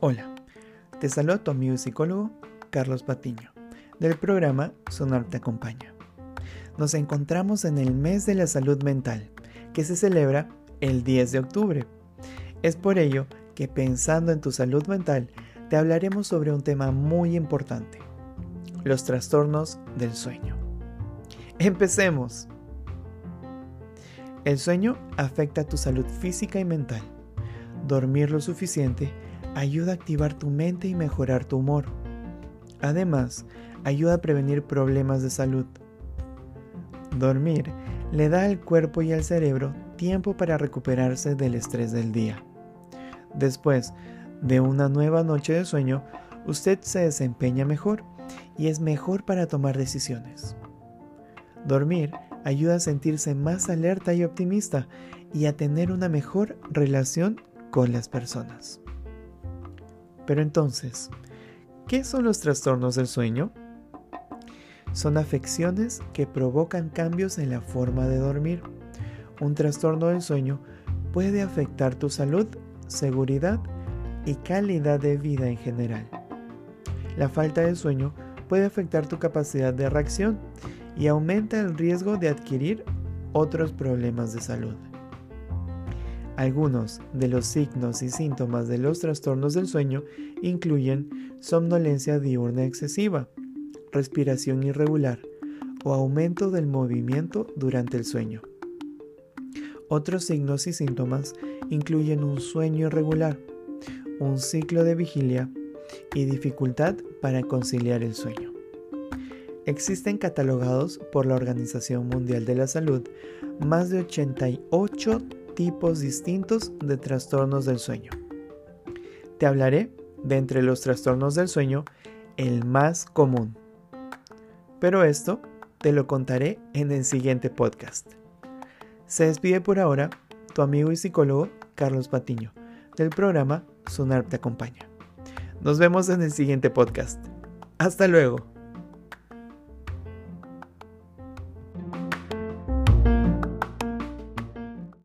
Hola, te saludo tu amigo psicólogo Carlos Patiño, del programa Sonar te acompaña. Nos encontramos en el mes de la salud mental, que se celebra el 10 de octubre. Es por ello que pensando en tu salud mental, te hablaremos sobre un tema muy importante, los trastornos del sueño. Empecemos. El sueño afecta tu salud física y mental. Dormir lo suficiente ayuda a activar tu mente y mejorar tu humor. Además, ayuda a prevenir problemas de salud. Dormir le da al cuerpo y al cerebro tiempo para recuperarse del estrés del día. Después de una nueva noche de sueño, usted se desempeña mejor y es mejor para tomar decisiones. Dormir ayuda a sentirse más alerta y optimista y a tener una mejor relación con las personas. Pero entonces, ¿qué son los trastornos del sueño? Son afecciones que provocan cambios en la forma de dormir. Un trastorno del sueño puede afectar tu salud, seguridad y calidad de vida en general. La falta de sueño puede afectar tu capacidad de reacción y aumenta el riesgo de adquirir otros problemas de salud. Algunos de los signos y síntomas de los trastornos del sueño incluyen somnolencia diurna excesiva, respiración irregular o aumento del movimiento durante el sueño. Otros signos y síntomas incluyen un sueño irregular, un ciclo de vigilia y dificultad para conciliar el sueño. Existen catalogados por la Organización Mundial de la Salud más de 88 tipos distintos de trastornos del sueño. Te hablaré de entre los trastornos del sueño el más común. Pero esto te lo contaré en el siguiente podcast. Se despide por ahora tu amigo y psicólogo Carlos Patiño del programa Sonar te acompaña. Nos vemos en el siguiente podcast. Hasta luego.